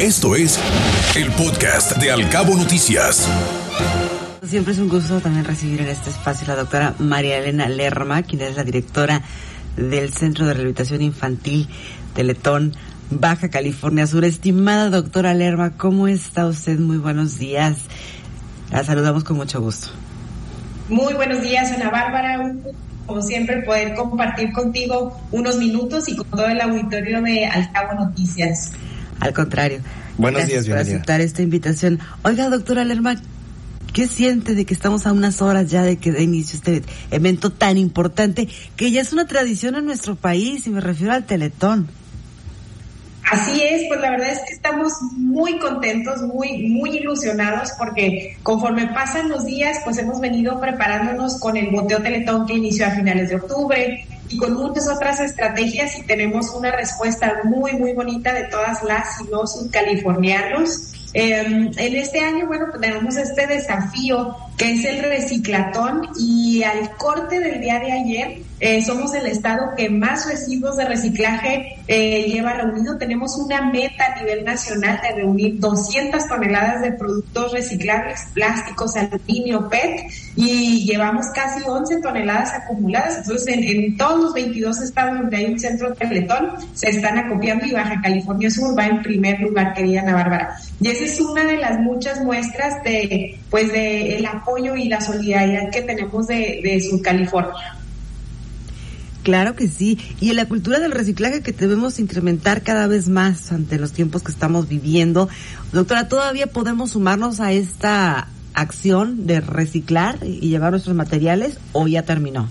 Esto es el podcast de Alcabo Noticias. Siempre es un gusto también recibir en este espacio a la doctora María Elena Lerma, quien es la directora del Centro de Rehabilitación Infantil Teletón Baja California Sur. Estimada doctora Lerma, ¿cómo está usted? Muy buenos días. La saludamos con mucho gusto. Muy buenos días, Ana Bárbara. como siempre, poder compartir contigo unos minutos y con todo el auditorio de Altavo Noticias. Al contrario. Buenos Gracias días, por bienvenida. aceptar esta invitación. Oiga, doctora Lerma, ¿qué siente de que estamos a unas horas ya de que dé inicio este evento tan importante que ya es una tradición en nuestro país y me refiero al Teletón? Así es, pues la verdad es que estamos muy contentos, muy, muy ilusionados porque conforme pasan los días, pues hemos venido preparándonos con el boteo Teletón que inició a finales de octubre y con muchas otras estrategias y tenemos una respuesta muy, muy bonita de todas las y los californianos. Eh, en este año, bueno, pues tenemos este desafío que es el reciclatón y al corte del día de ayer eh, somos el estado que más residuos de reciclaje eh, lleva reunido. Tenemos una meta a nivel nacional de reunir 200 toneladas de productos reciclables, plásticos, aluminio, PET y llevamos casi 11 toneladas acumuladas. Entonces, en, todos los 22 estados donde hay un centro teletón se están acopiando y Baja California Sur va en primer lugar, querida Ana Bárbara. Y esa es una de las muchas muestras de, pues, de apoyo y la solidaridad que tenemos de, de Sur California. Claro que sí. Y en la cultura del reciclaje que debemos incrementar cada vez más ante los tiempos que estamos viviendo. Doctora, ¿todavía podemos sumarnos a esta acción de reciclar y llevar nuestros materiales o ya terminó?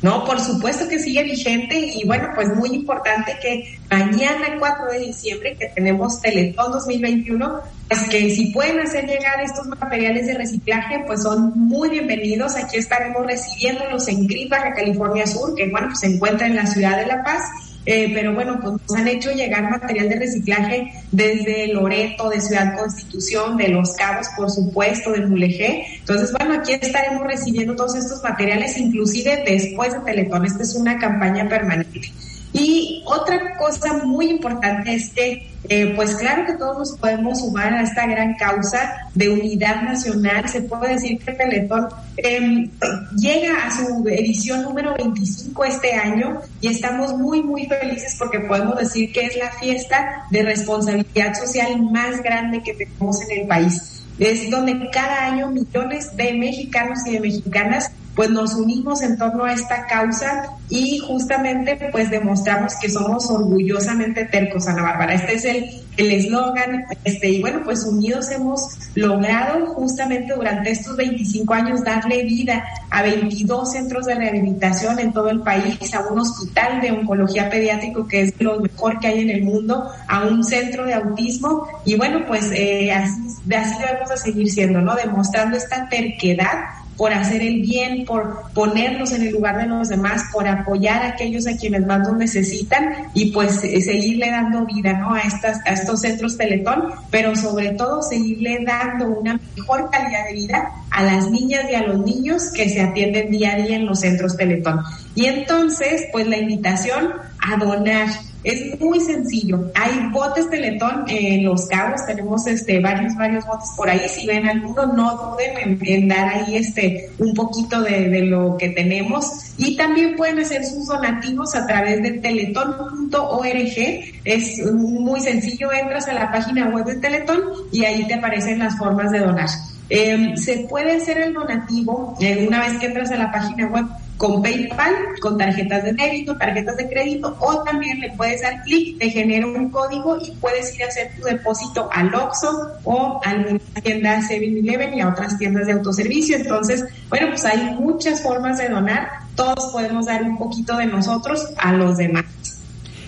No, por supuesto que sigue vigente y bueno, pues muy importante que mañana 4 de diciembre que tenemos Teletón 2021, pues que si pueden hacer llegar estos materiales de reciclaje, pues son muy bienvenidos. Aquí estaremos recibiéndolos en GRIP Baja California Sur, que bueno, pues se encuentra en la ciudad de La Paz. Eh, pero bueno, pues nos han hecho llegar material de reciclaje desde Loreto, de Ciudad Constitución, de Los Cabos, por supuesto, de Mulegé. Entonces, bueno, aquí estaremos recibiendo todos estos materiales, inclusive después de Teletón. Esta es una campaña permanente. Y otra cosa muy importante es que, eh, pues claro que todos nos podemos sumar a esta gran causa de unidad nacional. Se puede decir que Teletón eh, llega a su edición número 25 este año y estamos muy, muy felices porque podemos decir que es la fiesta de responsabilidad social más grande que tenemos en el país. Es donde cada año millones de mexicanos y de mexicanas pues nos unimos en torno a esta causa y justamente pues demostramos que somos orgullosamente tercos, Ana Bárbara. Este es el eslogan, este, y bueno, pues unidos hemos logrado justamente durante estos 25 años darle vida a 22 centros de rehabilitación en todo el país, a un hospital de oncología pediátrico que es lo mejor que hay en el mundo, a un centro de autismo, y bueno, pues eh, así, así debemos de seguir siendo, ¿no? Demostrando esta terquedad por hacer el bien, por ponernos en el lugar de los demás, por apoyar a aquellos a quienes más nos necesitan y pues eh, seguirle dando vida ¿no? a, estas, a estos centros Teletón, pero sobre todo seguirle dando una mejor calidad de vida a las niñas y a los niños que se atienden día a día en los centros Teletón. Y entonces, pues la invitación a donar. Es muy sencillo. Hay botes Teletón en Los Cabos, tenemos este varios, varios botes por ahí. Si ven alguno, no duden en, dar ahí este un poquito de, de, lo que tenemos. Y también pueden hacer sus donativos a través de teletón.org. Es muy sencillo, entras a la página web de Teletón y ahí te aparecen las formas de donar. Eh, se puede hacer el donativo eh, una vez que entras a la página web con PayPal, con tarjetas de débito, tarjetas de crédito, o también le puedes dar clic, te genera un código y puedes ir a hacer tu depósito al Oxxo o a alguna tienda 7-Eleven y a otras tiendas de autoservicio. Entonces, bueno, pues hay muchas formas de donar. Todos podemos dar un poquito de nosotros a los demás.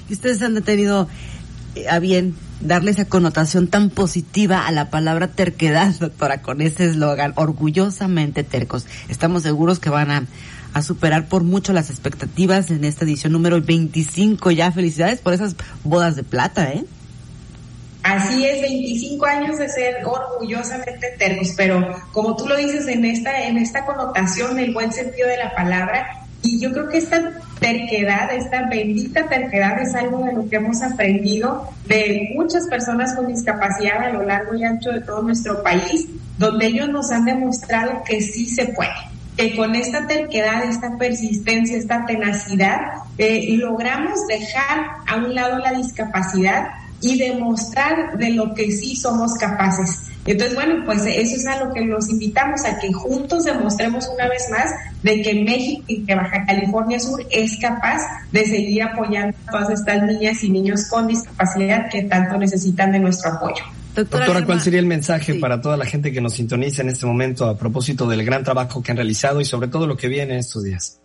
Y ustedes han tenido a bien darle esa connotación tan positiva a la palabra terquedad, doctora, con ese eslogan, orgullosamente tercos. Estamos seguros que van a a superar por mucho las expectativas en esta edición número 25 ya. Felicidades por esas bodas de plata, ¿eh? Así es, 25 años de ser orgullosamente tercos, pero como tú lo dices en esta, en esta connotación, el buen sentido de la palabra, Y yo creo que esta terquedad, esta bendita terquedad es algo de lo que hemos aprendido de muchas personas con discapacidad a lo largo y ancho de todo nuestro país, donde ellos nos han demostrado que sí se puede que con esta terquedad, esta persistencia, esta tenacidad, eh, logramos dejar a un lado la discapacidad y demostrar de lo que sí somos capaces. Entonces, bueno, pues eso es a lo que los invitamos, a que juntos demostremos una vez más de que México y que Baja California Sur es capaz de seguir apoyando a todas estas niñas y niños con discapacidad que tanto necesitan de nuestro apoyo. Doctora, ¿cuál sería el mensaje para toda la gente que nos sintoniza en este momento a propósito del gran trabajo que han realizado y sobre todo lo que viene en estos días?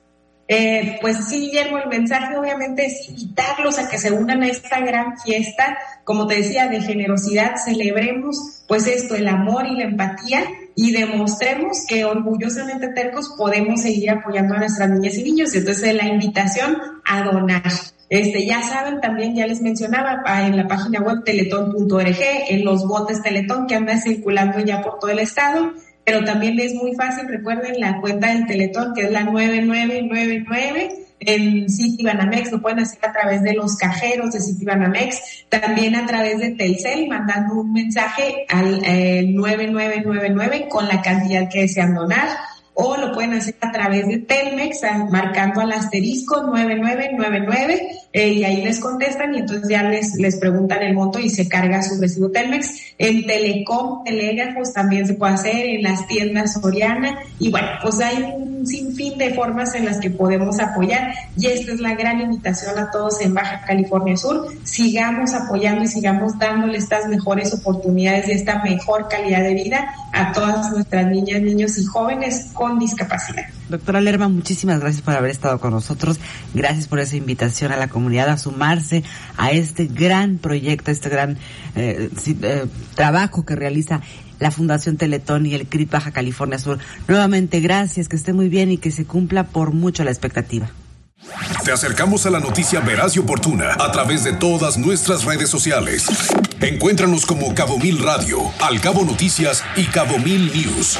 Eh, pues sí, Guillermo, el mensaje obviamente es invitarlos a que se unan a esta gran fiesta, como te decía, de generosidad, celebremos pues esto, el amor y la empatía y demostremos que orgullosamente tercos podemos seguir apoyando a nuestras niñas y niños. Entonces, la invitación a donar. Este, ya saben, también ya les mencionaba ah, en la página web teletón.org, en los botes Teletón que andan circulando ya por todo el estado pero también es muy fácil, recuerden la cuenta del Teletón, que es la 9999 en Citibanamex, lo pueden hacer a través de los cajeros de Citibanamex, también a través de Telcel, mandando un mensaje al 9999 eh, con la cantidad que desean donar o lo pueden hacer a través de Telmex, marcando al asterisco 9999 eh, y ahí les contestan y entonces ya les, les preguntan el monto y se carga su recibo Telmex. En Telecom, Telégrafos también se puede hacer, en las tiendas Soriana y bueno, pues hay un sinfín de formas en las que podemos apoyar y esta es la gran invitación a todos en Baja California Sur. Sigamos apoyando y sigamos dándole estas mejores oportunidades y esta mejor calidad de vida a todas nuestras niñas, niños y jóvenes con discapacidad. Doctora Lerma, muchísimas gracias por haber estado con nosotros. Gracias por esa invitación a la comunidad a sumarse a este gran proyecto, este gran eh, eh, trabajo que realiza la Fundación Teletón y el CRIP Baja California Sur. Nuevamente, gracias, que esté muy bien y que se cumpla por mucho la expectativa. Te acercamos a la noticia veraz y oportuna a través de todas nuestras redes sociales. Encuéntranos como Cabo Mil Radio, Al Cabo Noticias y Cabo Mil News.